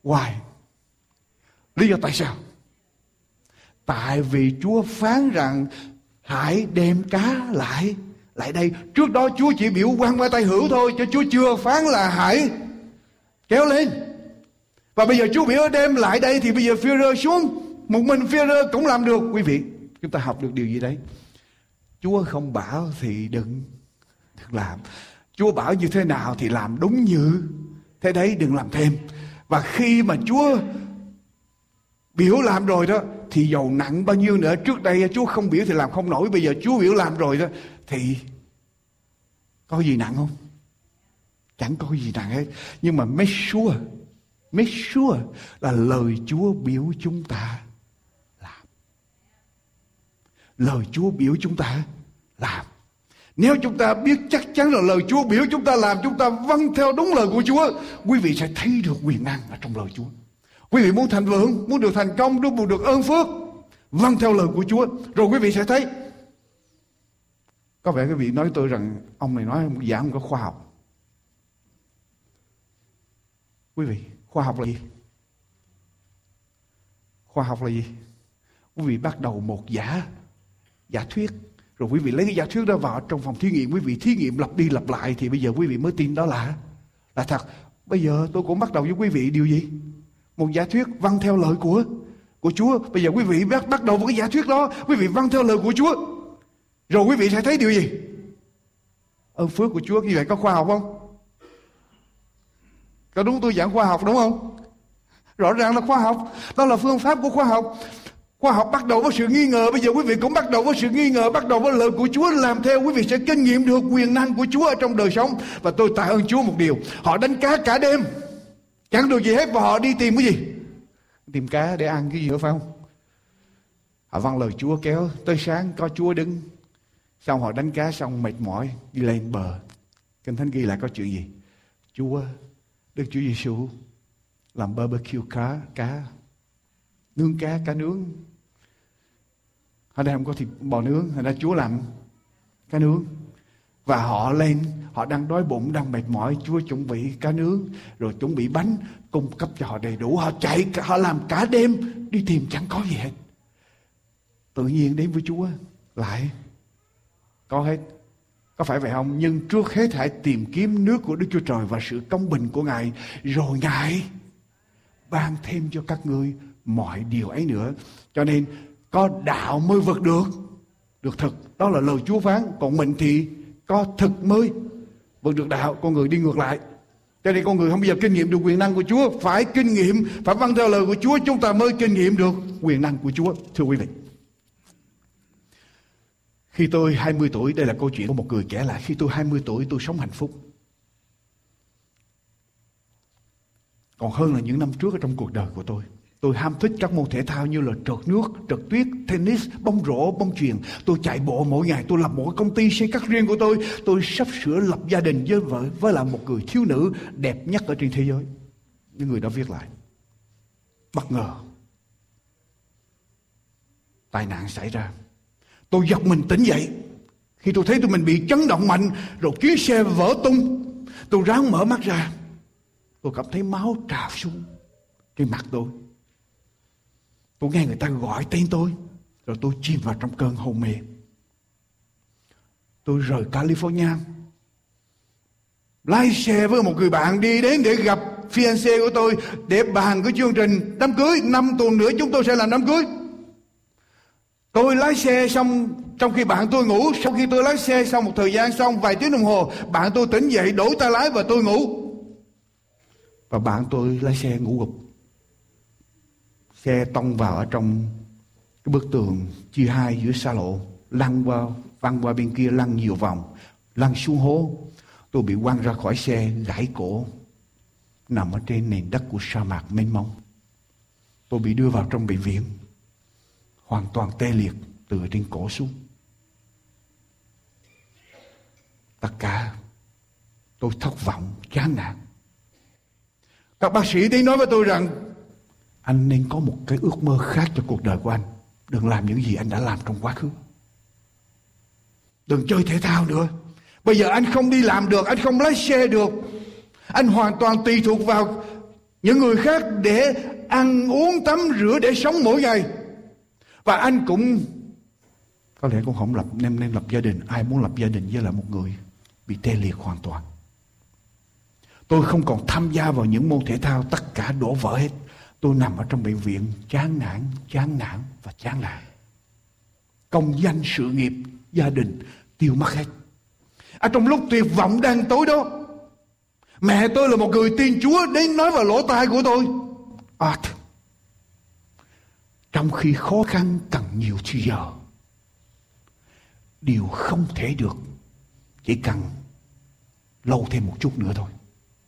Why? Lý do tại sao? Tại vì Chúa phán rằng hãy đem cá lại lại đây. Trước đó Chúa chỉ biểu quan qua tay hữu thôi, cho Chúa chưa phán là hãy kéo lên. Và bây giờ Chúa biểu đem lại đây thì bây giờ phi rơ xuống. Một mình phi rơ cũng làm được. Quý vị, chúng ta học được điều gì đấy? Chúa không bảo thì đừng, đừng làm. Chúa bảo như thế nào thì làm đúng như thế đấy đừng làm thêm. Và khi mà Chúa biểu làm rồi đó thì dầu nặng bao nhiêu nữa trước đây Chúa không biểu thì làm không nổi bây giờ Chúa biểu làm rồi đó thì có gì nặng không? Chẳng có gì nặng hết. Nhưng mà make sure, make sure là lời Chúa biểu chúng ta. Lời Chúa biểu chúng ta làm. Nếu chúng ta biết chắc chắn là lời Chúa biểu chúng ta làm, chúng ta vâng theo đúng lời của Chúa, quý vị sẽ thấy được quyền năng ở trong lời Chúa. Quý vị muốn thành vượng, muốn được thành công, muốn được ơn phước, vâng theo lời của Chúa, rồi quý vị sẽ thấy. Có vẻ quý vị nói tôi rằng ông này nói giảng không có khoa học. Quý vị, khoa học là gì? Khoa học là gì? Quý vị bắt đầu một giả giả thuyết. Rồi quý vị lấy cái giả thuyết đó vào trong phòng thí nghiệm. Quý vị thí nghiệm lặp đi lặp lại thì bây giờ quý vị mới tin đó là là thật. Bây giờ tôi cũng bắt đầu với quý vị điều gì? Một giả thuyết vâng theo lời của của Chúa. Bây giờ quý vị bắt bắt đầu với cái giả thuyết đó. Quý vị vâng theo lời của Chúa. Rồi quý vị sẽ thấy điều gì? Ơn phước của Chúa. Như vậy có khoa học không? Có đúng tôi giảng khoa học đúng không? Rõ ràng là khoa học. Đó là phương pháp của khoa học. Khoa học bắt đầu với sự nghi ngờ. Bây giờ quý vị cũng bắt đầu với sự nghi ngờ, Bắt đầu với lời của Chúa. Làm theo, Quý vị sẽ kinh nghiệm được quyền năng của Chúa ở trong đời sống. Và tôi tạ ơn Chúa một điều. Họ đánh cá cả đêm. Chẳng được gì hết và họ đi tìm cái gì? Tìm cá để ăn cái gì nữa phải không? Họ vâng lời Chúa kéo Tới sáng, có Chúa đứng. Xong họ đánh cá xong mệt mỏi, Đi lên bờ. Kinh Thánh ghi lại có chuyện gì? Chúa, Đức Chúa Giêsu làm barbecue cá cá, nướng cá cá nướng ở đây không có thịt bò nướng, thành ra Chúa làm cá nướng. Và họ lên, họ đang đói bụng, đang mệt mỏi, Chúa chuẩn bị cá nướng, rồi chuẩn bị bánh cung cấp cho họ đầy đủ. Họ chạy, họ làm cả đêm, đi tìm chẳng có gì hết. Tự nhiên đến với Chúa, lại có hết. Có phải vậy không? Nhưng trước hết hãy tìm kiếm nước của Đức Chúa Trời và sự công bình của Ngài, rồi Ngài ban thêm cho các ngươi mọi điều ấy nữa. Cho nên có đạo mới vượt được. Được thực đó là lời Chúa phán. Còn mình thì có thực mới vượt được đạo. Con người đi ngược lại. Cho nên con người không bao giờ kinh nghiệm được quyền năng của Chúa. Phải kinh nghiệm, phải vâng theo lời của Chúa, chúng ta mới kinh nghiệm được quyền năng của Chúa. Thưa quý vị, khi tôi 20 tuổi, đây là câu chuyện của một người kể lại khi tôi 20 tuổi, tôi sống hạnh phúc. Còn hơn là những năm trước ở trong cuộc đời của tôi Tôi ham thích các môn thể thao như là trượt nước, trượt tuyết, tennis, bóng rổ, bóng chuyền. Tôi chạy bộ mỗi ngày, tôi lập một công ty xây cắt riêng của tôi. Tôi sắp sửa lập gia đình với vợ, với là một người thiếu nữ đẹp nhất ở trên thế giới. Những người đó viết lại. Bất ngờ. Tai nạn xảy ra. Tôi giật mình tỉnh dậy. Khi tôi thấy tụi mình bị chấn động mạnh, rồi chiếc xe vỡ tung. Tôi ráng mở mắt ra. Tôi cảm thấy máu trào xuống trên mặt tôi. Tôi nghe người ta gọi tên tôi. Rồi tôi chìm vào trong cơn hôn mê. Tôi rời California. Lái xe với một người bạn đi đến để gặp fiancé của tôi để bàn cái chương trình đám cưới. Năm tuần nữa chúng tôi sẽ làm đám cưới. Tôi lái xe xong trong khi bạn tôi ngủ, sau khi tôi lái xe xong một thời gian xong vài tiếng đồng hồ, bạn tôi tỉnh dậy đổi tay lái và tôi ngủ. Và bạn tôi lái xe ngủ gục xe tông vào ở trong cái bức tường chia hai giữa xa lộ, lăn qua, văng qua bên kia, lăn nhiều vòng, lăn xuống hố. Tôi bị quăng ra khỏi xe, gãy cổ, nằm ở trên nền đất của sa mạc mênh mông. Tôi bị đưa vào trong bệnh viện, hoàn toàn tê liệt, từ trên cổ xuống. Tất cả, tôi thất vọng, chán nản. Các bác sĩ đến nói với tôi rằng anh nên có một cái ước mơ khác cho cuộc đời của anh. Đừng làm những gì anh đã làm trong quá khứ. Đừng chơi thể thao nữa. Bây giờ anh không đi làm được, anh không lái xe được. Anh hoàn toàn tùy thuộc vào những người khác để ăn uống, tắm, rửa, để sống mỗi ngày. Và anh cũng, có lẽ cũng không lập, nên nên lập gia đình. Ai muốn lập gia đình với lại một người bị tê liệt hoàn toàn? Tôi không còn tham gia vào những môn thể thao, tất cả đổ vỡ hết. Tôi nằm ở trong bệnh viện chán nản, chán nản và chán nản. Công danh sự nghiệp gia đình tiêu mất hết. Ở trong lúc tuyệt vọng đang tối đó, mẹ tôi là một người tin Chúa đến nói vào lỗ tai của tôi. À, trong khi khó khăn cần nhiều chi giờ, điều không thể được chỉ cần lâu thêm một chút nữa thôi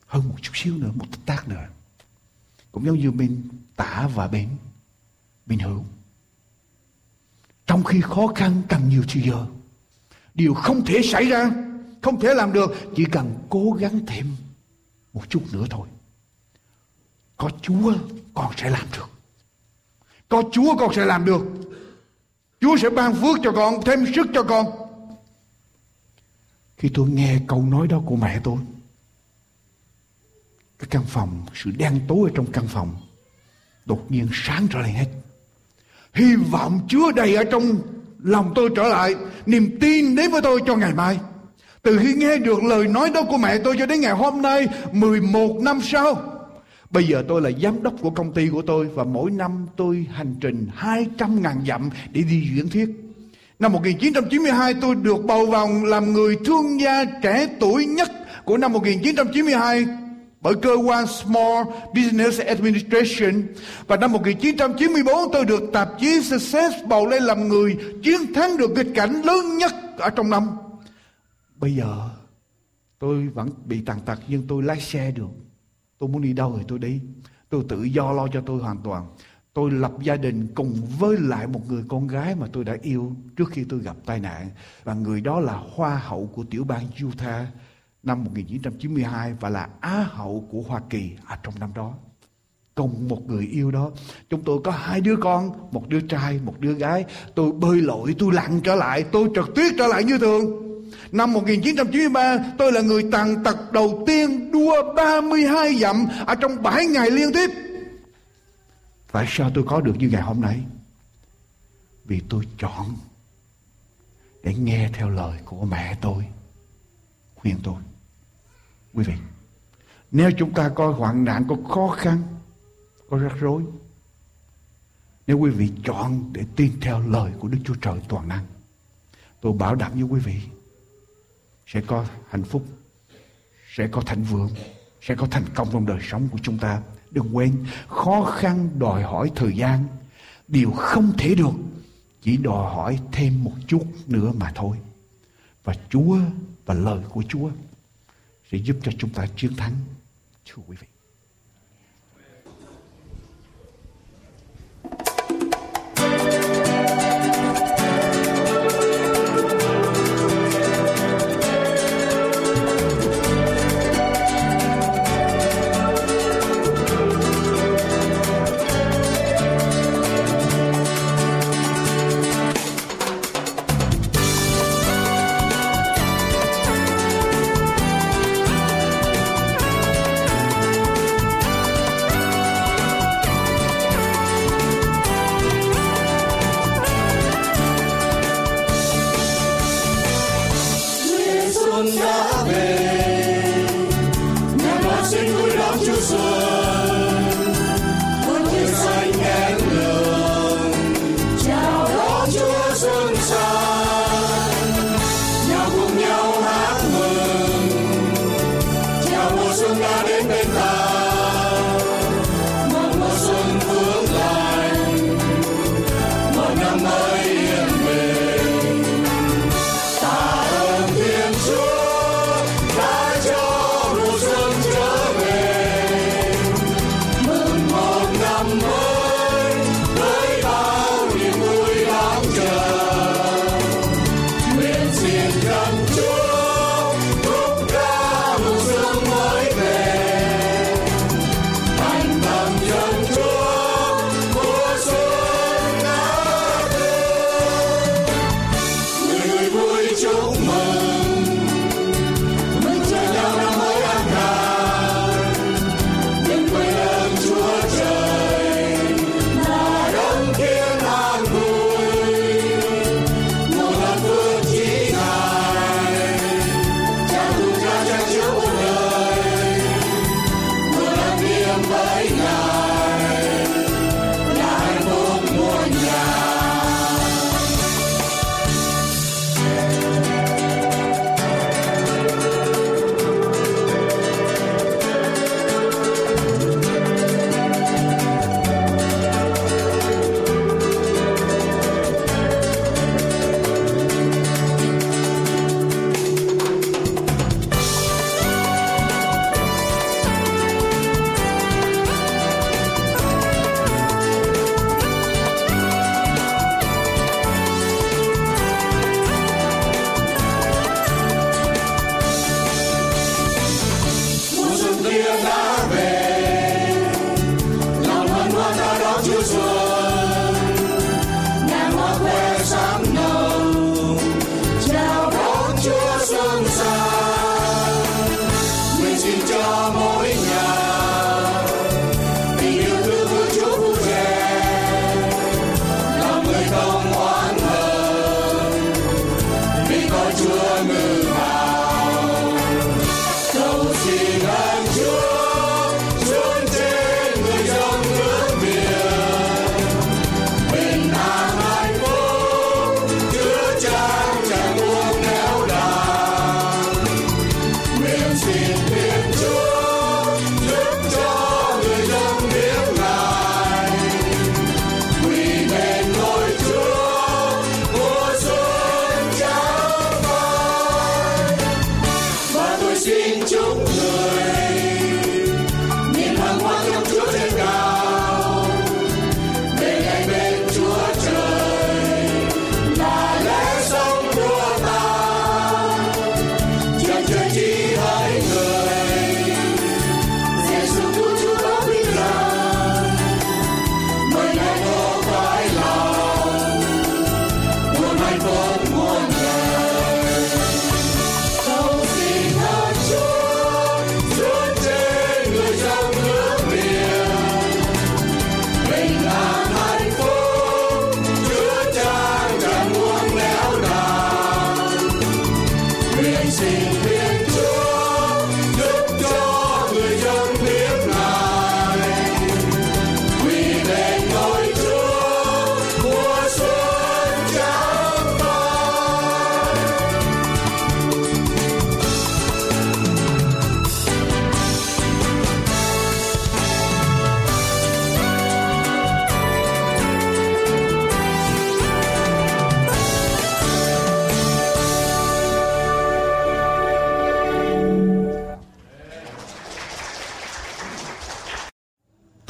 hơn một chút xíu nữa một tích tác nữa cũng giống như bên tả và bên bên hữu. Trong khi khó khăn cần nhiều thời giờ, điều không thể xảy ra, không thể làm được, chỉ cần cố gắng thêm một chút nữa thôi. Có chúa, con sẽ làm được. Có chúa, con sẽ làm được. Chúa sẽ ban phước cho con, thêm sức cho con. Khi tôi nghe câu nói đó của mẹ tôi cái căn phòng, sự đen tối ở trong căn phòng, đột nhiên sáng trở lại hết. Hy vọng chứa đầy ở trong lòng tôi trở lại, niềm tin đến với tôi cho ngày mai. Từ khi nghe được lời nói đó của mẹ tôi cho đến ngày hôm nay 11 năm sau, Bây giờ tôi là giám đốc của công ty của tôi và mỗi năm tôi hành trình 200 ngàn dặm để đi diễn thuyết. Năm 1992 tôi được bầu vào làm người thương gia trẻ tuổi nhất của năm 1992 bởi cơ quan Small Business Administration và năm 1994 tôi được tạp chí Success bầu lên làm người chiến thắng được nghịch cảnh lớn nhất ở trong năm. Bây giờ, tôi vẫn bị tàn tật, nhưng tôi lái xe được. Tôi muốn đi đâu thì tôi đi. Tôi tự do lo cho tôi hoàn toàn. Tôi lập gia đình cùng với lại một người con gái mà tôi đã yêu trước khi tôi gặp tai nạn. Và người đó là hoa hậu của tiểu bang Utah năm 1992 và là Á hậu của Hoa Kỳ ở trong năm đó. Cùng một người yêu đó, chúng tôi có hai đứa con, một đứa trai, một đứa gái. Tôi bơi lội, tôi lặn trở lại, tôi trật tuyết trở lại như thường. Năm 1993, tôi là người tàn tật đầu tiên đua 32 dặm ở trong 7 ngày liên tiếp. Tại sao tôi có được như ngày hôm nay? Vì tôi chọn để nghe theo lời của mẹ tôi khuyên tôi quý vị, nếu chúng ta có hoạn nạn, có khó khăn, có rắc rối, nếu quý vị chọn để tin theo lời của Đức Chúa Trời toàn năng, tôi bảo đảm với quý vị, sẽ có hạnh phúc, sẽ có thành vượng, sẽ có thành công trong đời sống của chúng ta. Đừng quên, khó khăn đòi hỏi thời gian. Điều không thể được, chỉ đòi hỏi thêm một chút nữa mà thôi. Và Chúa và lời của Chúa sẽ giúp cho chúng ta chiến thắng. Thưa quý vị. the world.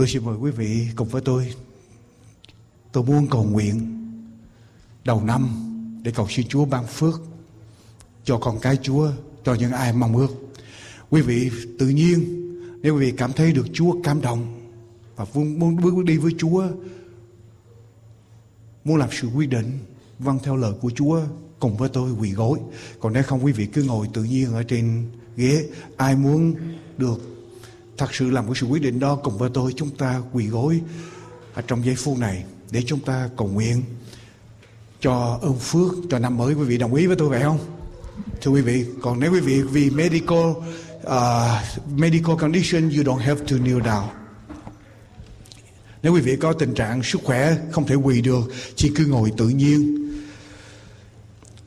Tôi xin mời quý vị cùng với tôi. Tôi muốn cầu nguyện đầu năm để cầu xin Chúa ban phước cho con cái Chúa, cho những ai mong ước. Quý vị tự nhiên nếu quý vị cảm thấy được Chúa cảm động và muốn bước đi với Chúa, muốn làm sự quyết định vâng theo lời của Chúa cùng với tôi quỳ gối. Còn nếu không quý vị cứ ngồi tự nhiên ở trên ghế. Ai muốn được thật sự làm cái sự quyết định đó cùng với tôi chúng ta quỳ gối ở trong giây phút này để chúng ta cầu nguyện cho ơn phước cho năm mới. Quý vị đồng ý với tôi vậy không? Thưa quý vị còn nếu quý vị vì medical uh, medical condition you don't have to kneel down. Nếu quý vị có tình trạng sức khỏe không thể quỳ được chỉ cứ ngồi tự nhiên.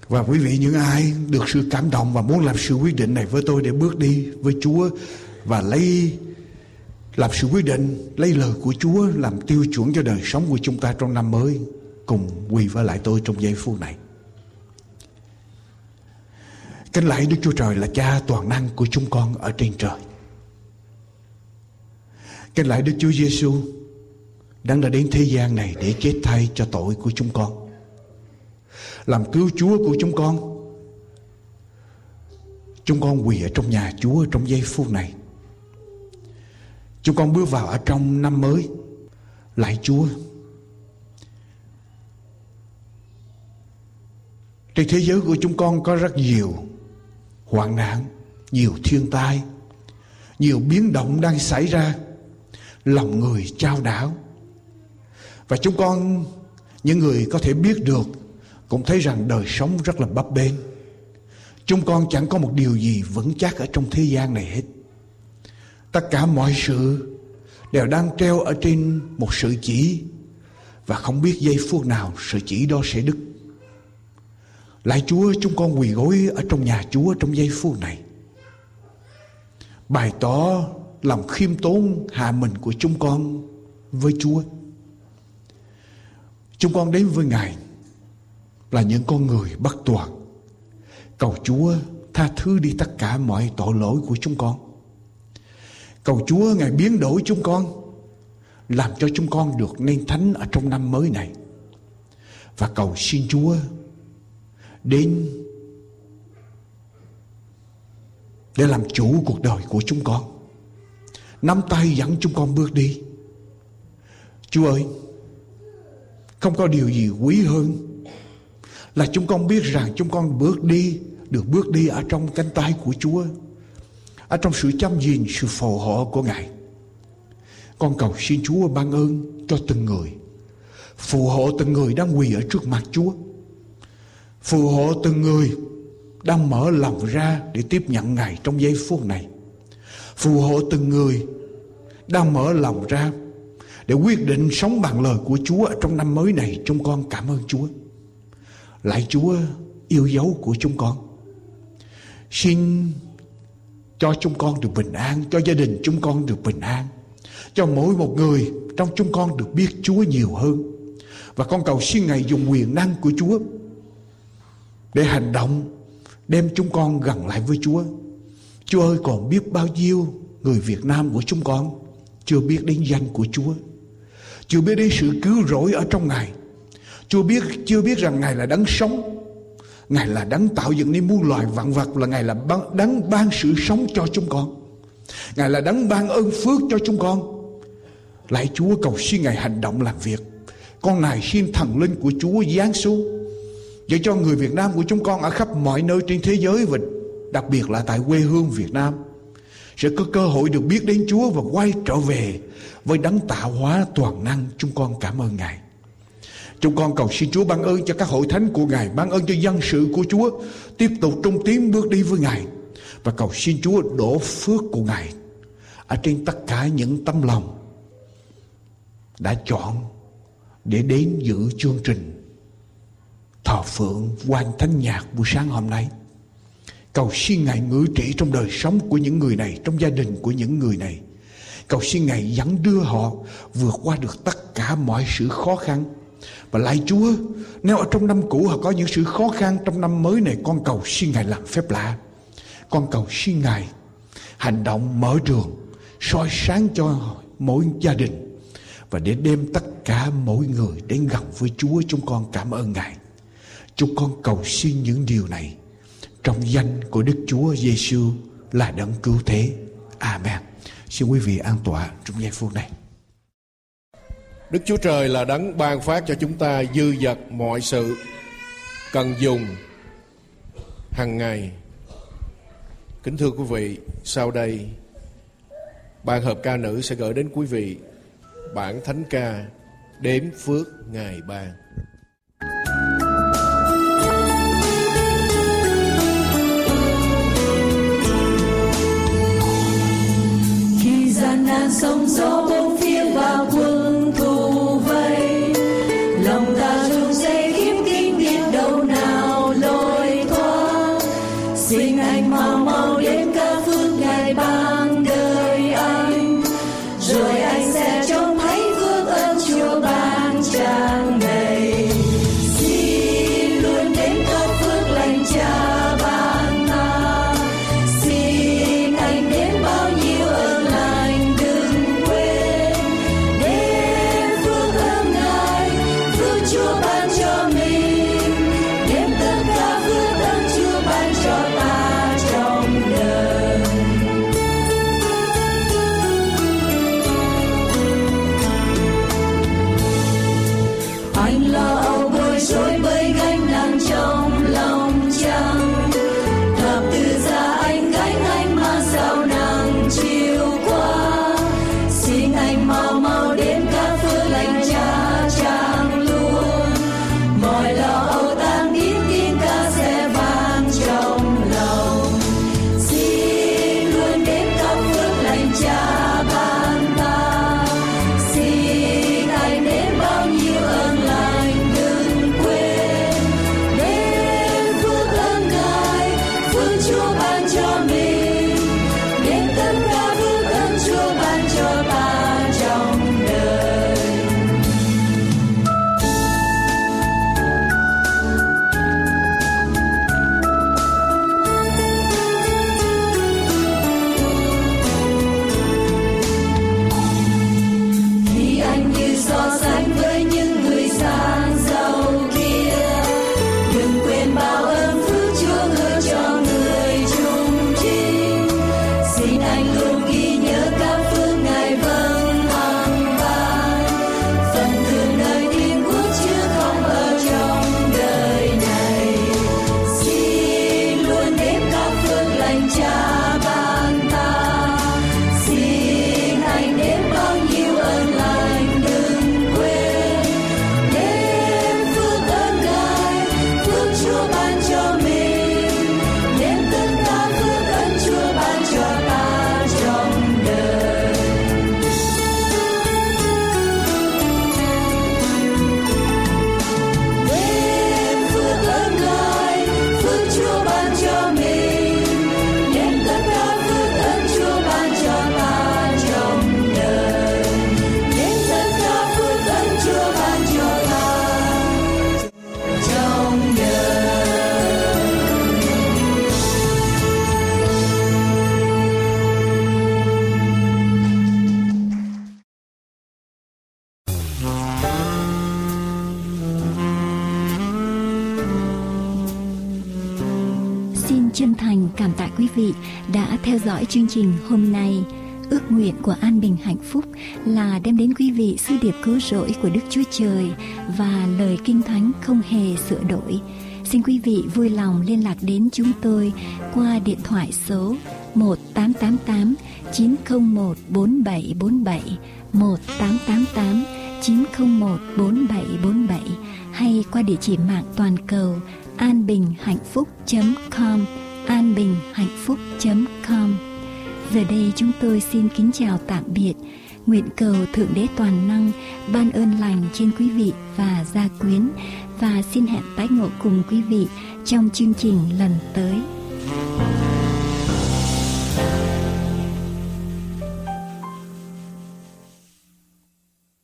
Và quý vị những ai được sự cảm động và muốn làm sự quyết định này với tôi để bước đi với Chúa và lấy làm sự quyết định, lấy lời của Chúa làm tiêu chuẩn cho đời sống của chúng ta trong năm mới, cùng quỳ với lại tôi trong giây phút này. Kính lạy Đức Chúa Trời là cha toàn năng của chúng con ở trên trời. Kính lạy Đức Chúa Giêsu đang đã đến thế gian này để chết thay cho tội của chúng con. Làm cứu Chúa của chúng con. Chúng con quỳ ở trong nhà Chúa trong giây phút này. Chúng con bước vào ở trong năm mới. Lạy Chúa. Trên thế giới của chúng con có rất nhiều hoạn nạn, nhiều thiên tai, nhiều biến động đang xảy ra. Lòng người trao đảo. Và chúng con, những người có thể biết được, cũng thấy rằng đời sống rất là bấp bênh. Chúng con chẳng có một điều gì vững chắc ở trong thế gian này hết. Tất cả mọi sự đều đang treo ở trên một sự chỉ, và không biết giây phút nào sự chỉ đó sẽ đứt. Lại Chúa, chúng con quỳ gối ở trong nhà Chúa trong giây phút này. Bày tỏ lòng khiêm tốn hạ mình của chúng con với Chúa. Chúng con đến với Ngài là những con người bất toàn. Cầu Chúa tha thứ đi tất cả mọi tội lỗi của chúng con. Cầu Chúa, Ngài biến đổi chúng con, Làm cho chúng con được nên thánh ở trong năm mới này. Và cầu xin Chúa Đến Để làm chủ cuộc đời của chúng con. Nắm tay dẫn chúng con bước đi. Chúa ơi, Không có điều gì quý hơn Là chúng con biết rằng chúng con bước đi, Được bước đi ở trong cánh tay của Chúa ở trong sự chăm gìn sự phù hộ của Ngài. Con cầu xin Chúa ban ơn cho từng người. Phù hộ từng người đang quỳ ở trước mặt Chúa. Phù hộ từng người đang mở lòng ra để tiếp nhận Ngài trong giây phút này. Phù hộ từng người đang mở lòng ra để quyết định sống bằng lời của Chúa ở trong năm mới này. Chúng con cảm ơn Chúa. Lại Chúa, yêu dấu của chúng con. Xin cho chúng con được bình an, cho gia đình chúng con được bình an. Cho mỗi một người trong chúng con được biết Chúa nhiều hơn. Và con cầu xin Ngài dùng quyền năng của Chúa để hành động đem chúng con gần lại với Chúa. Chúa ơi còn biết bao nhiêu người Việt Nam của chúng con chưa biết đến danh của Chúa. Chưa biết đến sự cứu rỗi ở trong Ngài. Chưa biết chưa biết rằng Ngài là đấng sống Ngài là đấng tạo dựng nên muôn loài vạn vật, là Ngài là đấng ban sự sống cho chúng con. Ngài là đấng ban ơn phước cho chúng con. Lạy Chúa, cầu xin Ngài hành động làm việc. Con này xin thần linh của Chúa giáng xuống, để cho người Việt Nam của chúng con ở khắp mọi nơi trên thế giới và đặc biệt là tại quê hương Việt Nam, sẽ có cơ hội được biết đến Chúa và quay trở về với đấng tạo hóa toàn năng. Chúng con cảm ơn Ngài. Chúng con cầu xin Chúa ban ơn cho các hội thánh của Ngài, ban ơn cho dân sự của Chúa, tiếp tục trung tiến bước đi với Ngài. Và cầu xin Chúa đổ phước của Ngài ở trên tất cả những tâm lòng đã chọn để đến dự chương trình thờ phượng quan thánh nhạc buổi sáng hôm nay. Cầu xin Ngài ngự trị trong đời sống của những người này, trong gia đình của những người này. Cầu xin Ngài dẫn đưa họ vượt qua được tất cả mọi sự khó khăn và lại Chúa, Nếu ở trong năm cũ họ có những sự khó khăn Trong năm mới này, con cầu xin Ngài làm phép lạ Con cầu xin Ngài Hành động mở đường, soi sáng cho mỗi gia đình và để đem tất cả mỗi người đến gần với Chúa chúng con cảm ơn Ngài. Chúng con cầu xin những điều này trong danh của Đức Chúa Giêsu là đấng cứu thế. Amen. Xin quý vị an tọa trong giây phút này. Đức Chúa Trời là đấng ban phát cho chúng ta dư dật mọi sự cần dùng hàng ngày. Kính thưa quý vị, sau đây ban hợp ca nữ sẽ gửi đến quý vị bản thánh ca đếm phước ngài ban. khi gian nan sóng gió bông dõi chương trình hôm nay. Ước nguyện của An Bình Hạnh Phúc là đem đến quý vị sư điệp cứu rỗi của Đức Chúa Trời và lời kinh thánh không hề sửa đổi. Xin quý vị vui lòng liên lạc đến chúng tôi qua điện thoại số 1888 901 4747 1888 901 4747 hay qua địa chỉ mạng toàn cầu an bình hạnh phúc com anbinhhạnhphúc.com anbinhhạnhphúc.com Giờ đây chúng tôi xin kính chào tạm biệt, Nguyện cầu Thượng Đế Toàn Năng ban ơn lành trên quý vị và gia quyến, và xin hẹn tái ngộ cùng quý vị trong chương trình lần tới.